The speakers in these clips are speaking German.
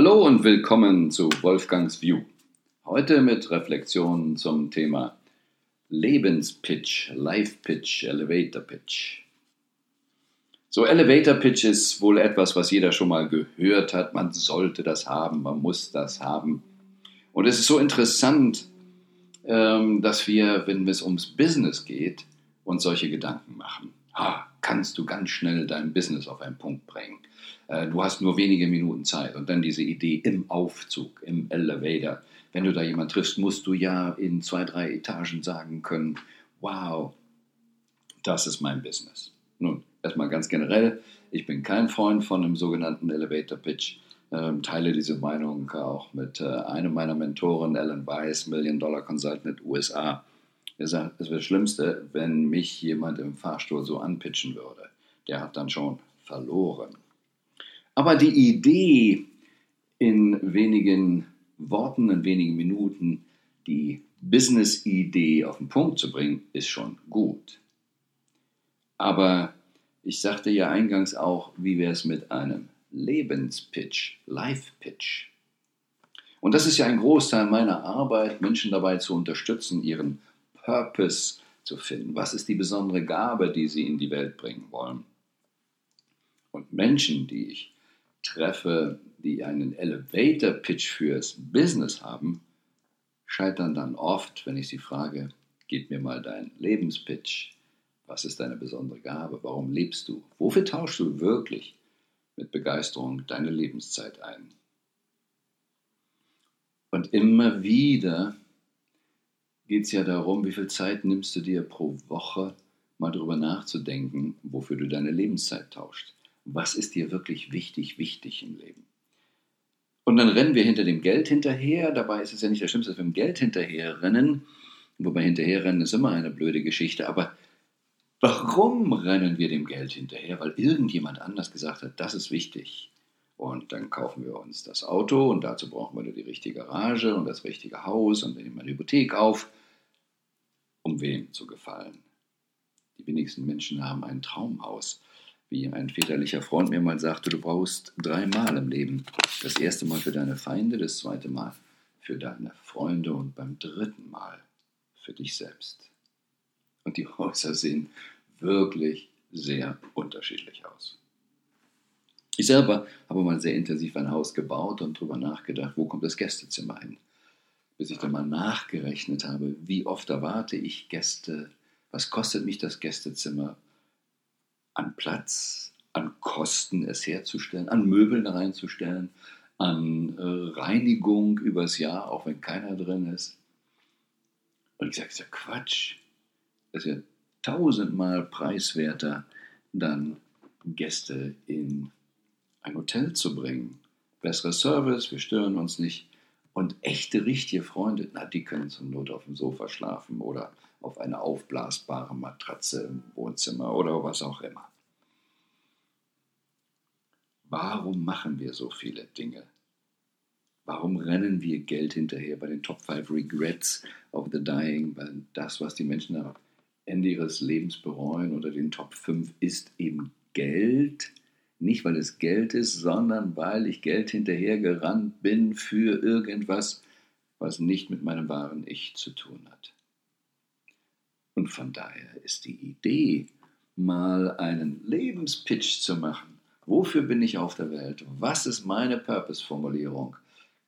Hallo und willkommen zu Wolfgangs View. Heute mit Reflexionen zum Thema Lebenspitch, Life Pitch, Elevator Pitch. So, Elevator Pitch ist wohl etwas, was jeder schon mal gehört hat. Man sollte das haben, man muss das haben. Und es ist so interessant, ähm, dass wir, wenn es ums Business geht, uns solche Gedanken machen. Ah, kannst du ganz schnell dein Business auf einen Punkt bringen. Äh, du hast nur wenige Minuten Zeit. Und dann diese Idee im Aufzug, im Elevator. Wenn du da jemanden triffst, musst du ja in zwei, drei Etagen sagen können, wow, das ist mein Business. Nun, erstmal ganz generell, ich bin kein Freund von einem sogenannten Elevator Pitch. Ähm, teile diese Meinung auch mit äh, einem meiner Mentoren, Alan Weiss, Million Dollar Consultant USA. Er sagt, es wäre das Schlimmste, wenn mich jemand im Fahrstuhl so anpitchen würde. Der hat dann schon verloren. Aber die Idee, in wenigen Worten, in wenigen Minuten die Business-Idee auf den Punkt zu bringen, ist schon gut. Aber ich sagte ja eingangs auch, wie wäre es mit einem Lebenspitch, Life-Pitch? Und das ist ja ein Großteil meiner Arbeit, Menschen dabei zu unterstützen, ihren Purpose zu finden. Was ist die besondere Gabe, die sie in die Welt bringen wollen? Und Menschen, die ich treffe, die einen Elevator-Pitch fürs Business haben, scheitern dann oft, wenn ich sie frage, gib mir mal deinen Lebenspitch. Was ist deine besondere Gabe? Warum lebst du? Wofür tauschst du wirklich mit Begeisterung deine Lebenszeit ein? Und immer wieder geht es ja darum, wie viel Zeit nimmst du dir pro Woche, mal darüber nachzudenken, wofür du deine Lebenszeit tauscht was ist dir wirklich wichtig, wichtig im Leben. Und dann rennen wir hinter dem Geld hinterher. Dabei ist es ja nicht das Schlimmste, dass wir dem Geld hinterher rennen. Wobei hinterherrennen ist immer eine blöde Geschichte. Aber warum rennen wir dem Geld hinterher? Weil irgendjemand anders gesagt hat, das ist wichtig. Und dann kaufen wir uns das Auto und dazu brauchen wir die richtige Garage und das richtige Haus und nehmen eine Hypothek auf. Um wem zu gefallen? Die wenigsten Menschen haben ein Traumhaus wie ein väterlicher Freund mir mal sagte, du brauchst dreimal im Leben. Das erste Mal für deine Feinde, das zweite Mal für deine Freunde und beim dritten Mal für dich selbst. Und die Häuser sehen wirklich sehr unterschiedlich aus. Ich selber habe mal sehr intensiv ein Haus gebaut und darüber nachgedacht, wo kommt das Gästezimmer hin. Bis ich dann mal nachgerechnet habe, wie oft erwarte ich Gäste, was kostet mich das Gästezimmer, an Platz, an Kosten es herzustellen, an Möbeln reinzustellen, an äh, Reinigung übers Jahr, auch wenn keiner drin ist. Und ich sage, ist ja Quatsch. Das ist ja tausendmal preiswerter, dann Gäste in ein Hotel zu bringen. Besserer Service, wir stören uns nicht. Und echte, richtige Freunde, na, die können zur Not auf dem Sofa schlafen oder auf einer aufblasbare Matratze im Wohnzimmer oder was auch immer. Warum machen wir so viele Dinge? Warum rennen wir Geld hinterher bei den Top 5 Regrets of the Dying? Weil das, was die Menschen am Ende ihres Lebens bereuen oder den Top 5 ist eben Geld. Nicht, weil es Geld ist, sondern weil ich Geld hinterhergerannt bin für irgendwas, was nicht mit meinem wahren Ich zu tun hat. Und von daher ist die Idee, mal einen Lebenspitch zu machen, Wofür bin ich auf der Welt? Was ist meine Purpose-Formulierung?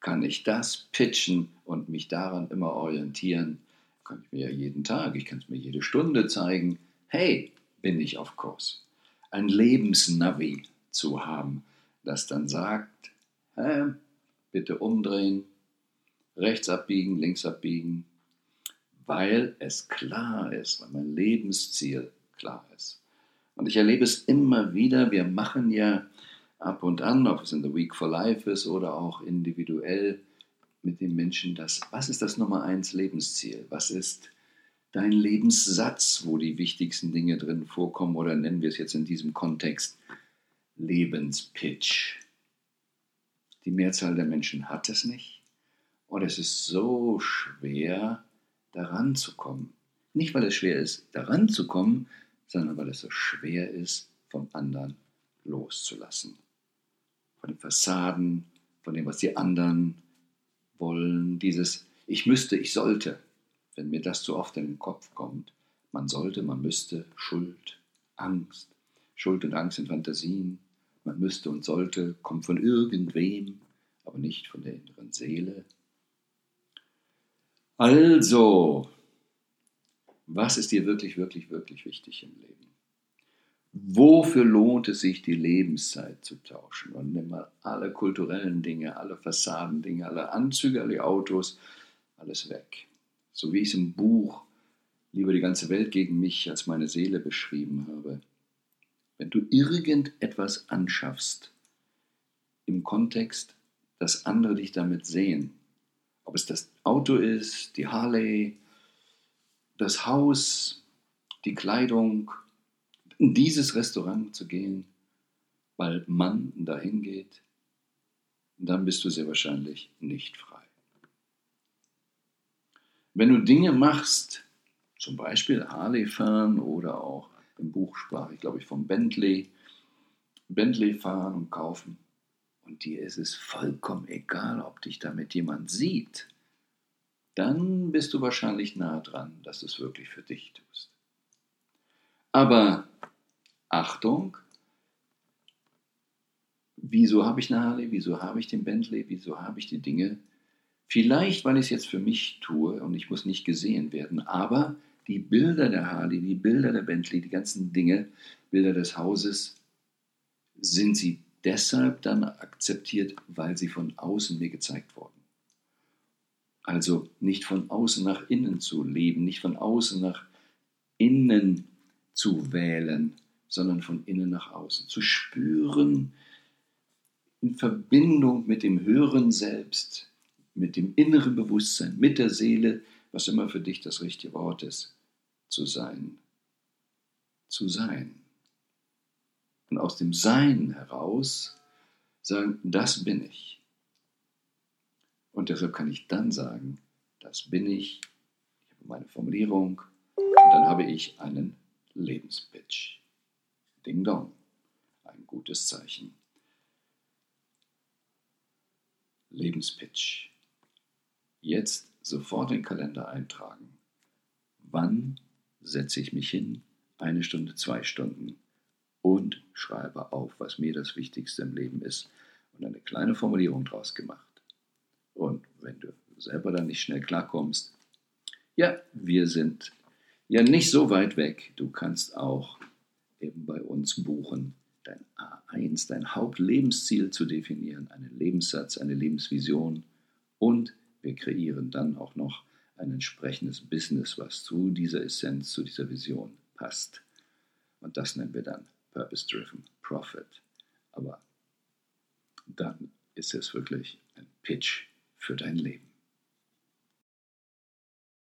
Kann ich das pitchen und mich daran immer orientieren? Kann ich mir jeden Tag, ich kann es mir jede Stunde zeigen. Hey, bin ich auf Kurs? Ein Lebensnavi zu haben, das dann sagt, hä, bitte umdrehen, rechts abbiegen, links abbiegen, weil es klar ist, weil mein Lebensziel klar ist. Und ich erlebe es immer wieder, wir machen ja ab und an, ob es in The Week for Life ist oder auch individuell mit den Menschen das, was ist das Nummer eins Lebensziel? Was ist dein Lebenssatz, wo die wichtigsten Dinge drin vorkommen oder nennen wir es jetzt in diesem Kontext Lebenspitch? Die Mehrzahl der Menschen hat es nicht und es ist so schwer, daran zu kommen. Nicht, weil es schwer ist, daran zu kommen, sondern weil es so schwer ist, vom anderen loszulassen. Von den Fassaden, von dem, was die anderen wollen, dieses Ich müsste, ich sollte. Wenn mir das zu oft in den Kopf kommt, man sollte, man müsste, Schuld, Angst. Schuld und Angst sind Fantasien. Man müsste und sollte, kommt von irgendwem, aber nicht von der inneren Seele. Also, was ist dir wirklich, wirklich, wirklich wichtig im Leben? Wofür lohnt es sich, die Lebenszeit zu tauschen? Und nimm mal alle kulturellen Dinge, alle Fassadendinge, alle Anzüge, alle Autos, alles weg. So wie ich es im Buch Lieber die ganze Welt gegen mich als meine Seele beschrieben habe. Wenn du irgendetwas anschaffst, im Kontext, dass andere dich damit sehen, ob es das Auto ist, die Harley, das Haus, die Kleidung, in dieses Restaurant zu gehen, weil man dahin geht, dann bist du sehr wahrscheinlich nicht frei. Wenn du Dinge machst, zum Beispiel Harley fahren oder auch im Buch sprach ich, glaube ich, vom Bentley, Bentley fahren und kaufen. Und dir ist es vollkommen egal, ob dich damit jemand sieht. Dann bist du wahrscheinlich nah dran, dass du es wirklich für dich tust. Aber Achtung, wieso habe ich eine Harley, wieso habe ich den Bentley, wieso habe ich die Dinge? Vielleicht, weil ich es jetzt für mich tue und ich muss nicht gesehen werden, aber die Bilder der Harley, die Bilder der Bentley, die ganzen Dinge, Bilder des Hauses, sind sie deshalb dann akzeptiert, weil sie von außen mir gezeigt wurden. Also nicht von außen nach innen zu leben, nicht von außen nach innen zu wählen, sondern von innen nach außen. Zu spüren, in Verbindung mit dem höheren Selbst, mit dem inneren Bewusstsein, mit der Seele, was immer für dich das richtige Wort ist, zu sein. Zu sein. Und aus dem Sein heraus sagen, das bin ich. Und deshalb kann ich dann sagen, das bin ich, ich habe meine Formulierung und dann habe ich einen Lebenspitch. Ding dong. Ein gutes Zeichen. Lebenspitch. Jetzt sofort den Kalender eintragen. Wann setze ich mich hin, eine Stunde, zwei Stunden und schreibe auf, was mir das Wichtigste im Leben ist und eine kleine Formulierung draus gemacht. Und wenn du selber dann nicht schnell klarkommst, ja, wir sind ja nicht so weit weg. Du kannst auch eben bei uns buchen, dein A1, dein Hauptlemensziel zu definieren, einen Lebenssatz, eine Lebensvision und wir kreieren dann auch noch ein entsprechendes Business, was zu dieser Essenz, zu dieser Vision passt. Und das nennen wir dann Purpose-Driven Profit. Aber dann ist es wirklich ein Pitch für dein Leben.